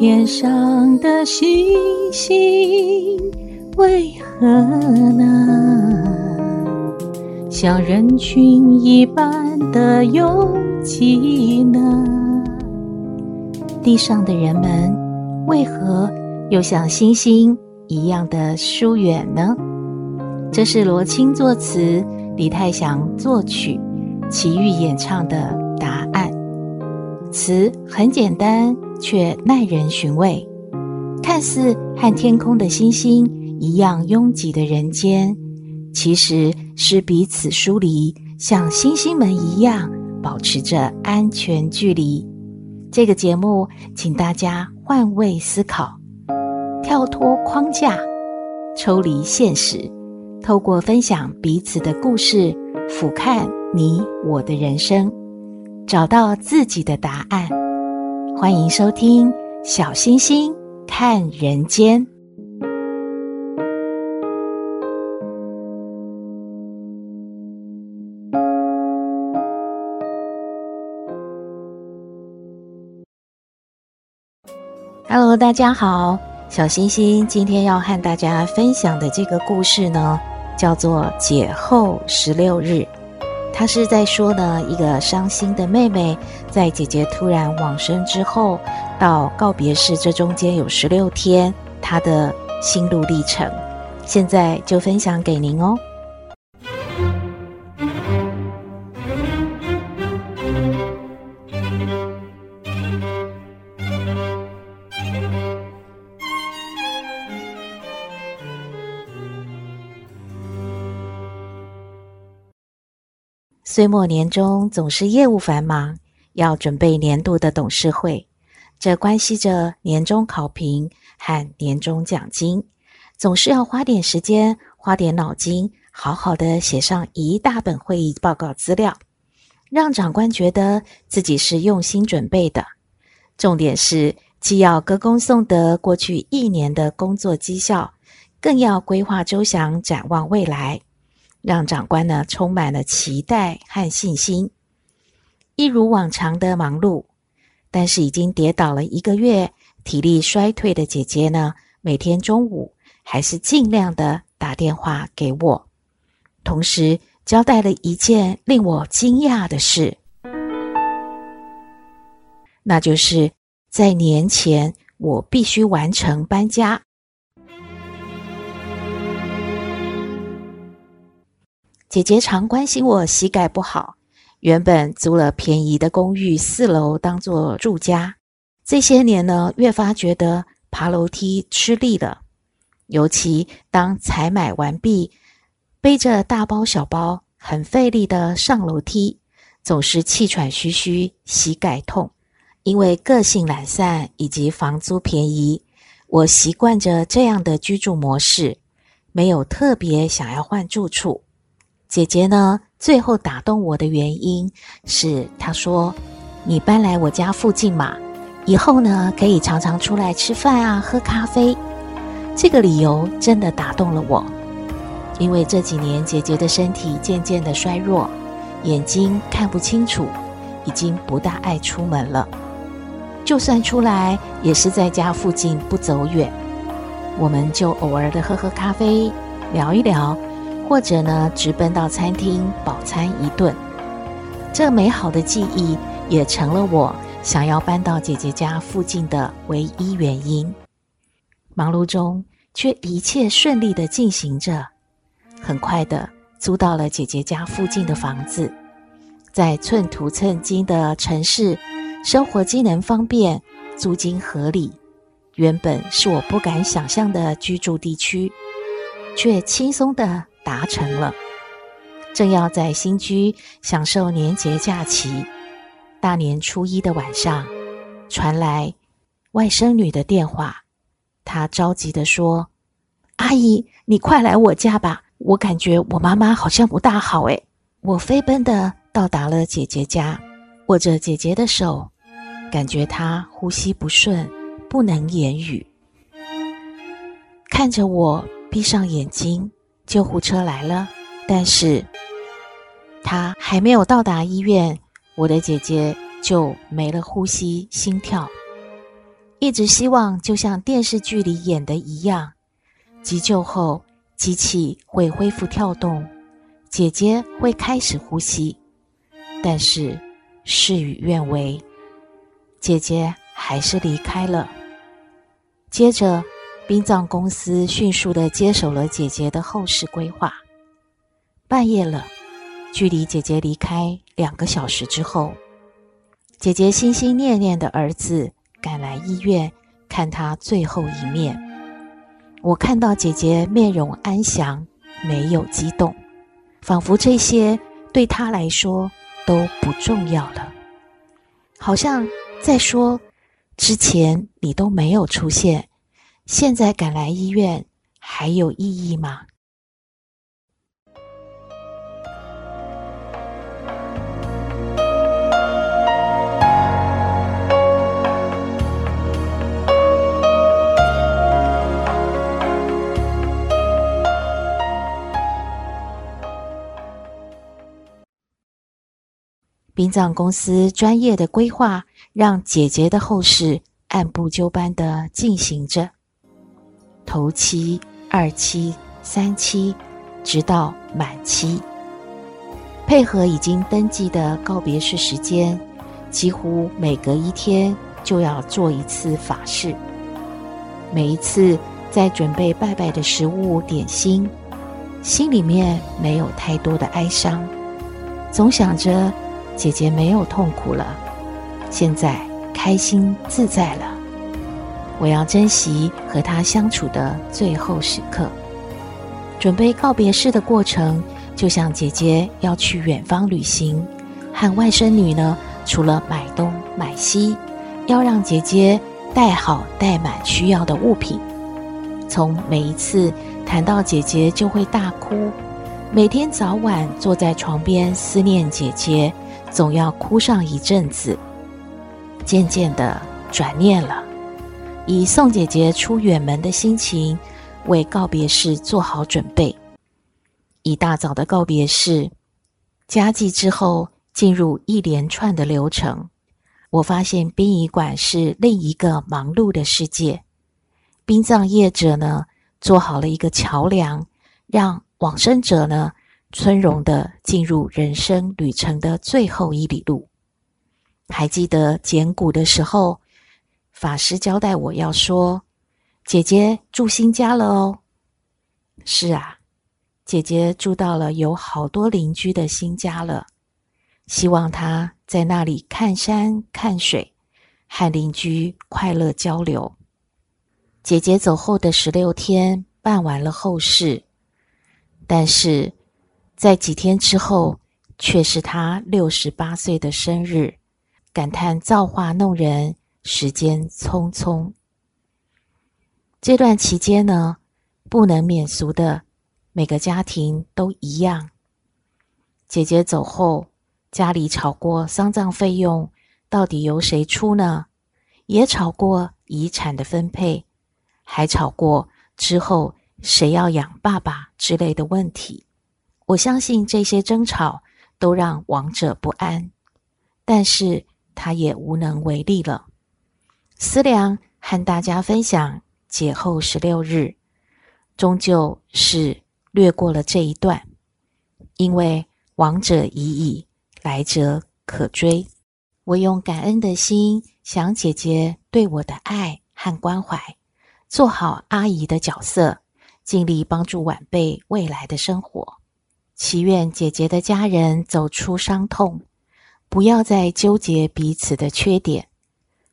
天上的星星为何呢？像人群一般的拥挤呢？地上的人们为何又像星星一样的疏远呢？这是罗青作词，李泰祥作曲，齐豫演唱的答案。词很简单，却耐人寻味。看似和天空的星星一样拥挤的人间，其实是彼此疏离，像星星们一样保持着安全距离。这个节目，请大家换位思考，跳脱框架，抽离现实，透过分享彼此的故事，俯瞰你我的人生，找到自己的答案。欢迎收听《小星星看人间》。Hello，大家好，小星星今天要和大家分享的这个故事呢，叫做《解后十六日》。他是在说呢，一个伤心的妹妹，在姐姐突然往生之后，到告别式这中间有十六天，她的心路历程。现在就分享给您哦。岁末年终总是业务繁忙，要准备年度的董事会，这关系着年终考评和年终奖金，总是要花点时间、花点脑筋，好好的写上一大本会议报告资料，让长官觉得自己是用心准备的。重点是，既要歌功颂德过去一年的工作绩效，更要规划周详，展望未来。让长官呢充满了期待和信心，一如往常的忙碌，但是已经跌倒了一个月，体力衰退的姐姐呢，每天中午还是尽量的打电话给我，同时交代了一件令我惊讶的事，那就是在年前我必须完成搬家。姐姐常关心我膝盖不好，原本租了便宜的公寓四楼当做住家，这些年呢，越发觉得爬楼梯吃力了，尤其当采买完毕，背着大包小包，很费力的上楼梯，总是气喘吁吁，膝盖痛。因为个性懒散以及房租便宜，我习惯着这样的居住模式，没有特别想要换住处。姐姐呢，最后打动我的原因是，她说：“你搬来我家附近嘛，以后呢可以常常出来吃饭啊，喝咖啡。”这个理由真的打动了我，因为这几年姐姐的身体渐渐的衰弱，眼睛看不清楚，已经不大爱出门了。就算出来，也是在家附近不走远，我们就偶尔的喝喝咖啡，聊一聊。或者呢，直奔到餐厅饱餐一顿，这美好的记忆也成了我想要搬到姐姐家附近的唯一原因。忙碌中，却一切顺利的进行着，很快的租到了姐姐家附近的房子，在寸土寸金的城市，生活机能方便，租金合理，原本是我不敢想象的居住地区，却轻松的。达成了，正要在新居享受年节假期，大年初一的晚上，传来外甥女的电话。她着急地说：“阿姨，你快来我家吧，我感觉我妈妈好像不大好。”诶，我飞奔的到达了姐姐家，握着姐姐的手，感觉她呼吸不顺，不能言语，看着我闭上眼睛。救护车来了，但是他还没有到达医院，我的姐姐就没了呼吸、心跳。一直希望就像电视剧里演的一样，急救后机器会恢复跳动，姐姐会开始呼吸。但是事与愿违，姐姐还是离开了。接着，殡葬公司迅速地接手了姐姐的后事规划。半夜了，距离姐姐离开两个小时之后，姐姐心心念念的儿子赶来医院看她最后一面。我看到姐姐面容安详，没有激动，仿佛这些对她来说都不重要了，好像在说：之前你都没有出现，现在赶来医院还有意义吗？殡葬公司专业的规划，让姐姐的后事按部就班地进行着。头七、二七、三七，直到满七，配合已经登记的告别式时间，几乎每隔一天就要做一次法事。每一次在准备拜拜的食物点心，心里面没有太多的哀伤，总想着。姐姐没有痛苦了，现在开心自在了。我要珍惜和她相处的最后时刻。准备告别式的过程，就像姐姐要去远方旅行，和外甥女呢，除了买东买西，要让姐姐带好带满需要的物品。从每一次谈到姐姐就会大哭，每天早晚坐在床边思念姐姐。总要哭上一阵子，渐渐的转念了，以送姐姐出远门的心情，为告别式做好准备。一大早的告别式，加祭之后，进入一连串的流程。我发现殡仪馆是另一个忙碌的世界。殡葬业者呢，做好了一个桥梁，让往生者呢。从容地进入人生旅程的最后一里路。还记得捡骨的时候，法师交代我要说：“姐姐住新家了哦。”是啊，姐姐住到了有好多邻居的新家了。希望她在那里看山看水，和邻居快乐交流。姐姐走后的十六天，办完了后事，但是。在几天之后，却是她六十八岁的生日，感叹造化弄人，时间匆匆。这段期间呢，不能免俗的，每个家庭都一样。姐姐走后，家里吵过丧葬费用到底由谁出呢？也吵过遗产的分配，还吵过之后谁要养爸爸之类的问题。我相信这些争吵都让亡者不安，但是他也无能为力了。思量和大家分享解后十六日，终究是略过了这一段，因为往者已矣，来者可追。我用感恩的心想姐姐对我的爱和关怀，做好阿姨的角色，尽力帮助晚辈未来的生活。祈愿姐姐的家人走出伤痛，不要再纠结彼此的缺点，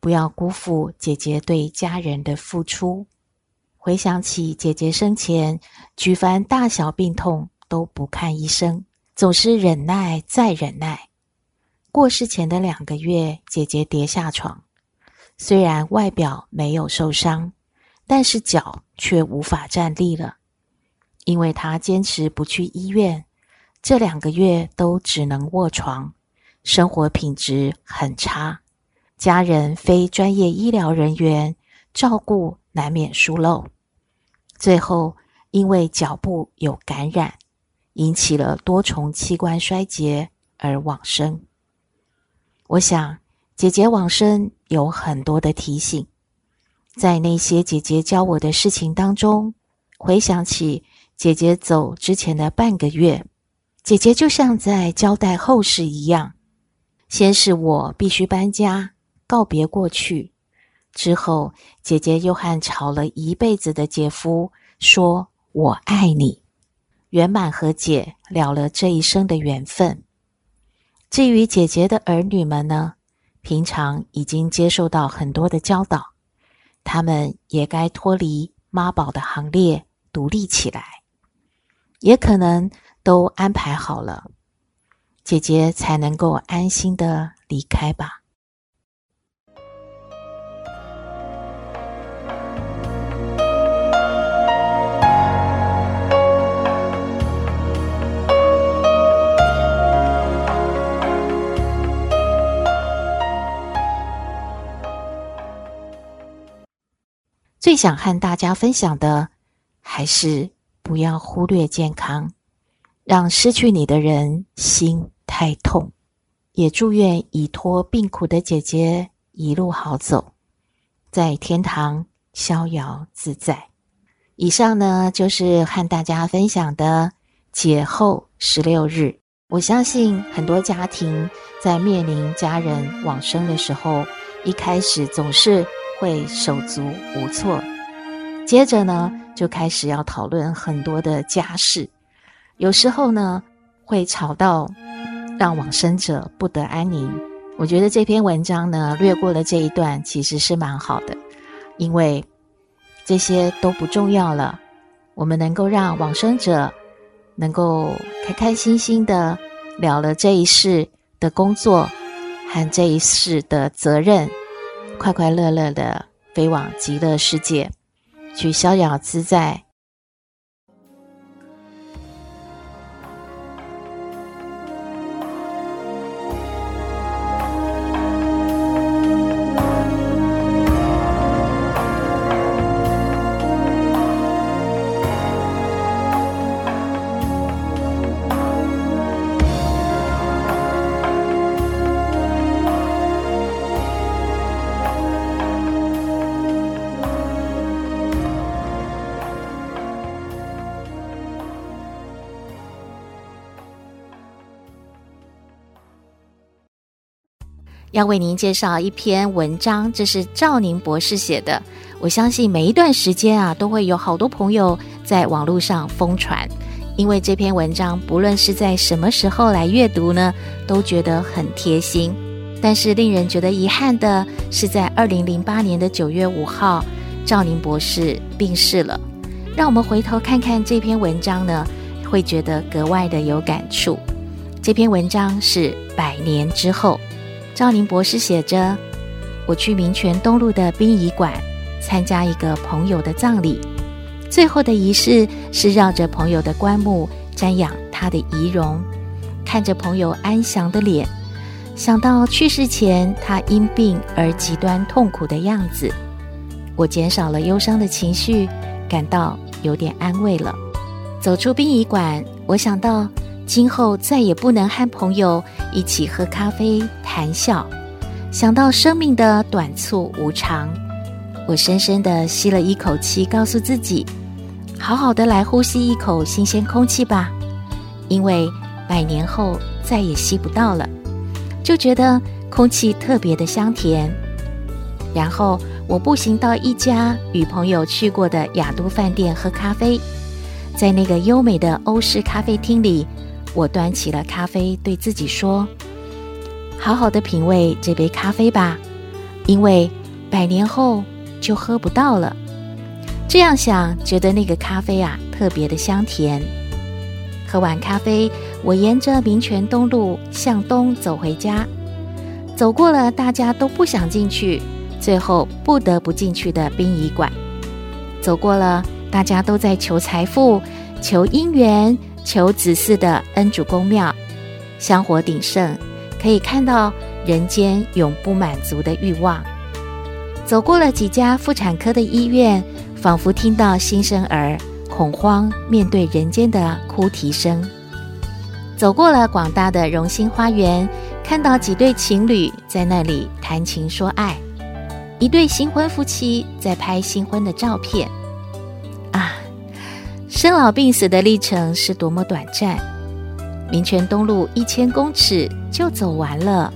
不要辜负姐姐对家人的付出。回想起姐姐生前，举凡大小病痛都不看医生，总是忍耐再忍耐。过世前的两个月，姐姐跌下床，虽然外表没有受伤，但是脚却无法站立了，因为她坚持不去医院。这两个月都只能卧床，生活品质很差，家人非专业医疗人员照顾难免疏漏，最后因为脚部有感染，引起了多重器官衰竭而往生。我想姐姐往生有很多的提醒，在那些姐姐教我的事情当中，回想起姐姐走之前的半个月，姐姐就像在交代后事一样。先是我必须搬家，告别过去。之后，姐姐又和吵了一辈子的姐夫说：“我爱你。”圆满和解了了这一生的缘分。至于姐姐的儿女们呢，平常已经接受到很多的教导，他们也该脱离妈宝的行列，独立起来。也可能都安排好了，姐姐才能够安心的离开吧。最想和大家分享的，还是不要忽略健康，让失去你的人心太痛。也祝愿已脱病苦的姐姐一路好走，在天堂逍遥自在。以上呢，就是和大家分享的解后十六日。我相信很多家庭在面临家人往生的时候，一开始总是。会手足无措，接着呢，就开始要讨论很多的家事，有时候呢，会吵到让往生者不得安宁。我觉得这篇文章呢，略过了这一段，其实是蛮好的，因为这些都不重要了。我们能够让往生者能够开开心心的了了这一世的工作和这一世的责任。快快乐乐的飞往极乐世界，去逍遥自在。要为您介绍一篇文章，这是赵宁博士写的。我相信每一段时间啊，都会有好多朋友在网络上疯传，因为这篇文章不论是在什么时候来阅读呢，都觉得很贴心。但是令人觉得遗憾的是，在二零零八年的九月五号，赵宁博士病逝了。让我们回头看看这篇文章呢，会觉得格外的有感触。这篇文章是百年之后。赵宁博士写着：“我去民权东路的殡仪馆参加一个朋友的葬礼，最后的仪式是绕着朋友的棺木瞻仰他的遗容，看着朋友安详的脸，想到去世前他因病而极端痛苦的样子，我减少了忧伤的情绪，感到有点安慰了。走出殡仪馆，我想到。”今后再也不能和朋友一起喝咖啡谈笑，想到生命的短促无常，我深深地吸了一口气，告诉自己：好好的来呼吸一口新鲜空气吧，因为百年后再也吸不到了，就觉得空气特别的香甜。然后我步行到一家与朋友去过的雅都饭店喝咖啡，在那个优美的欧式咖啡厅里。我端起了咖啡，对自己说：“好好的品味这杯咖啡吧，因为百年后就喝不到了。”这样想，觉得那个咖啡啊特别的香甜。喝完咖啡，我沿着民权东路向东走回家，走过了大家都不想进去，最后不得不进去的殡仪馆，走过了大家都在求财富、求姻缘。求子嗣的恩主公庙，香火鼎盛，可以看到人间永不满足的欲望。走过了几家妇产科的医院，仿佛听到新生儿恐慌面对人间的哭啼声。走过了广大的荣兴花园，看到几对情侣在那里谈情说爱。一对新婚夫妻在拍新婚的照片。生老病死的历程是多么短暂！民权东路一千公尺就走完了，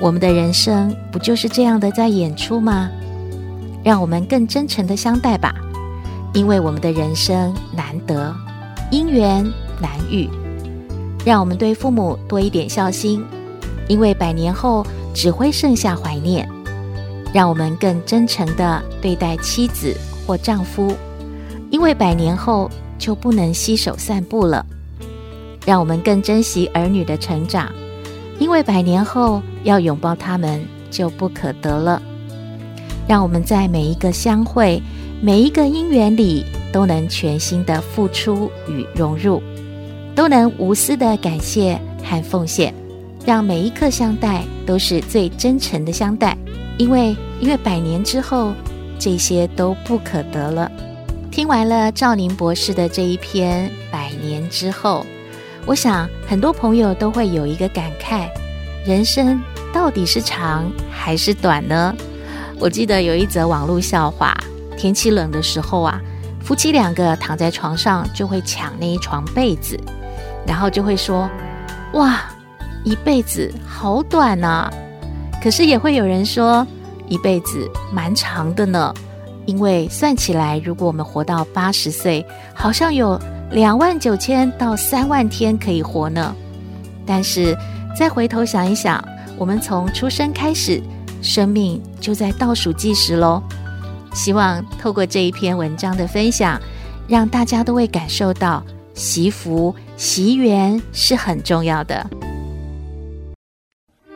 我们的人生不就是这样的在演出吗？让我们更真诚的相待吧，因为我们的人生难得，姻缘难遇。让我们对父母多一点孝心，因为百年后只会剩下怀念。让我们更真诚地对待妻子或丈夫，因为百年后就不能携手散步了。让我们更珍惜儿女的成长，因为百年后要拥抱他们就不可得了。让我们在每一个相会、每一个因缘里，都能全心的付出与融入，都能无私的感谢和奉献，让每一刻相待都是最真诚的相待。因为，因为百年之后，这些都不可得了。听完了赵宁博士的这一篇《百年之后》，我想很多朋友都会有一个感慨：人生到底是长还是短呢？我记得有一则网络笑话：天气冷的时候啊，夫妻两个躺在床上就会抢那一床被子，然后就会说：“哇，一辈子好短呐！”可是也会有人说，一辈子蛮长的呢，因为算起来，如果我们活到八十岁，好像有两万九千到三万天可以活呢。但是再回头想一想，我们从出生开始。生命就在倒数计时喽！希望透过这一篇文章的分享，让大家都会感受到惜福惜缘是很重要的。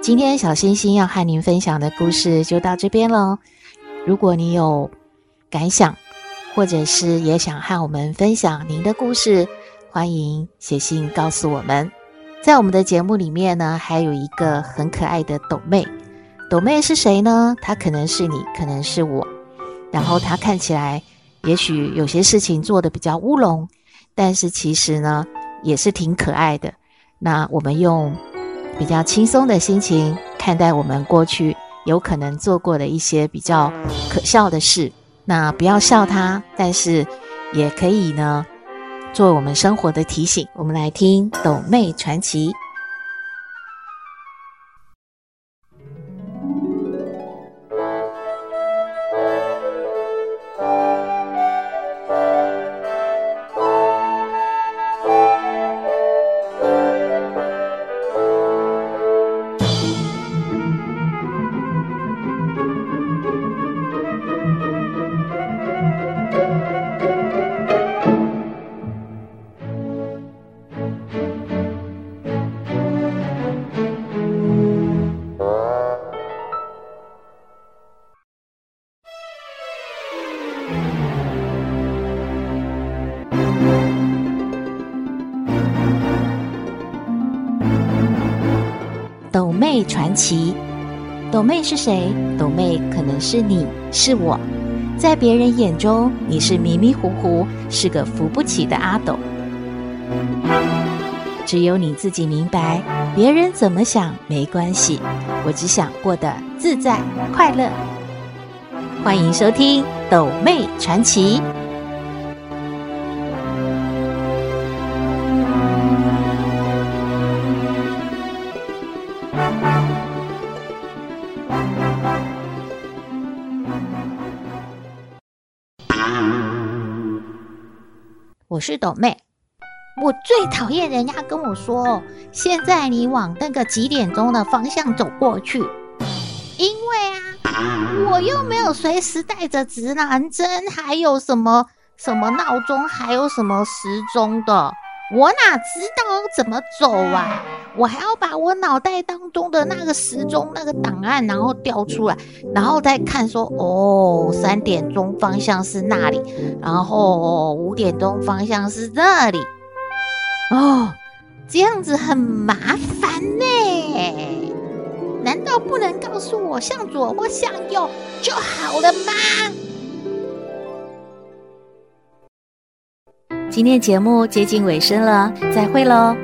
今天小星星要和您分享的故事就到这边喽。如果你有感想，或者是也想和我们分享您的故事，欢迎写信告诉我们。在我们的节目里面呢，还有一个很可爱的抖妹。抖妹是谁呢？她可能是你，可能是我。然后她看起来，也许有些事情做得比较乌龙，但是其实呢，也是挺可爱的。那我们用比较轻松的心情看待我们过去有可能做过的一些比较可笑的事。那不要笑他，但是也可以呢，做我们生活的提醒。我们来听斗妹传奇。传奇，斗妹是谁？斗妹可能是你，是我，在别人眼中，你是迷迷糊糊，是个扶不起的阿斗。只有你自己明白，别人怎么想没关系，我只想过得自在快乐。欢迎收听《斗妹传奇》。我是抖妹，我最讨厌人家跟我说：“现在你往那个几点钟的方向走过去。”因为啊，我又没有随时带着指南针，还有什么什么闹钟，还有什么时钟的。我哪知道怎么走啊？我还要把我脑袋当中的那个时钟那个档案，然后调出来，然后再看说，哦，三点钟方向是那里，然后五点钟方向是这里。哦，这样子很麻烦呢。难道不能告诉我向左或向右就好了吗？今天节目接近尾声了，再会喽。